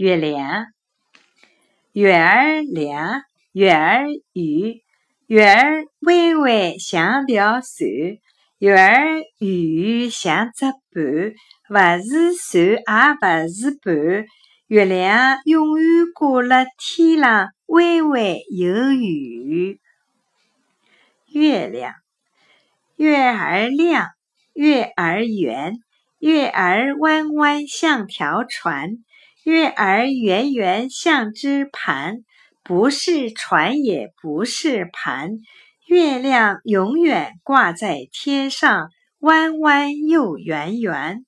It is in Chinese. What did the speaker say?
月亮，月儿亮，月儿圆，月儿弯弯像条船，月儿圆圆像只帆，勿是船也勿是帆，月亮永远挂辣天上，弯弯又圆圆。月亮，月儿亮，月儿圆，月儿弯弯像条船，月儿圆圆像只盘，不是船也不是盘，月亮永远挂在天上，弯弯又圆圆。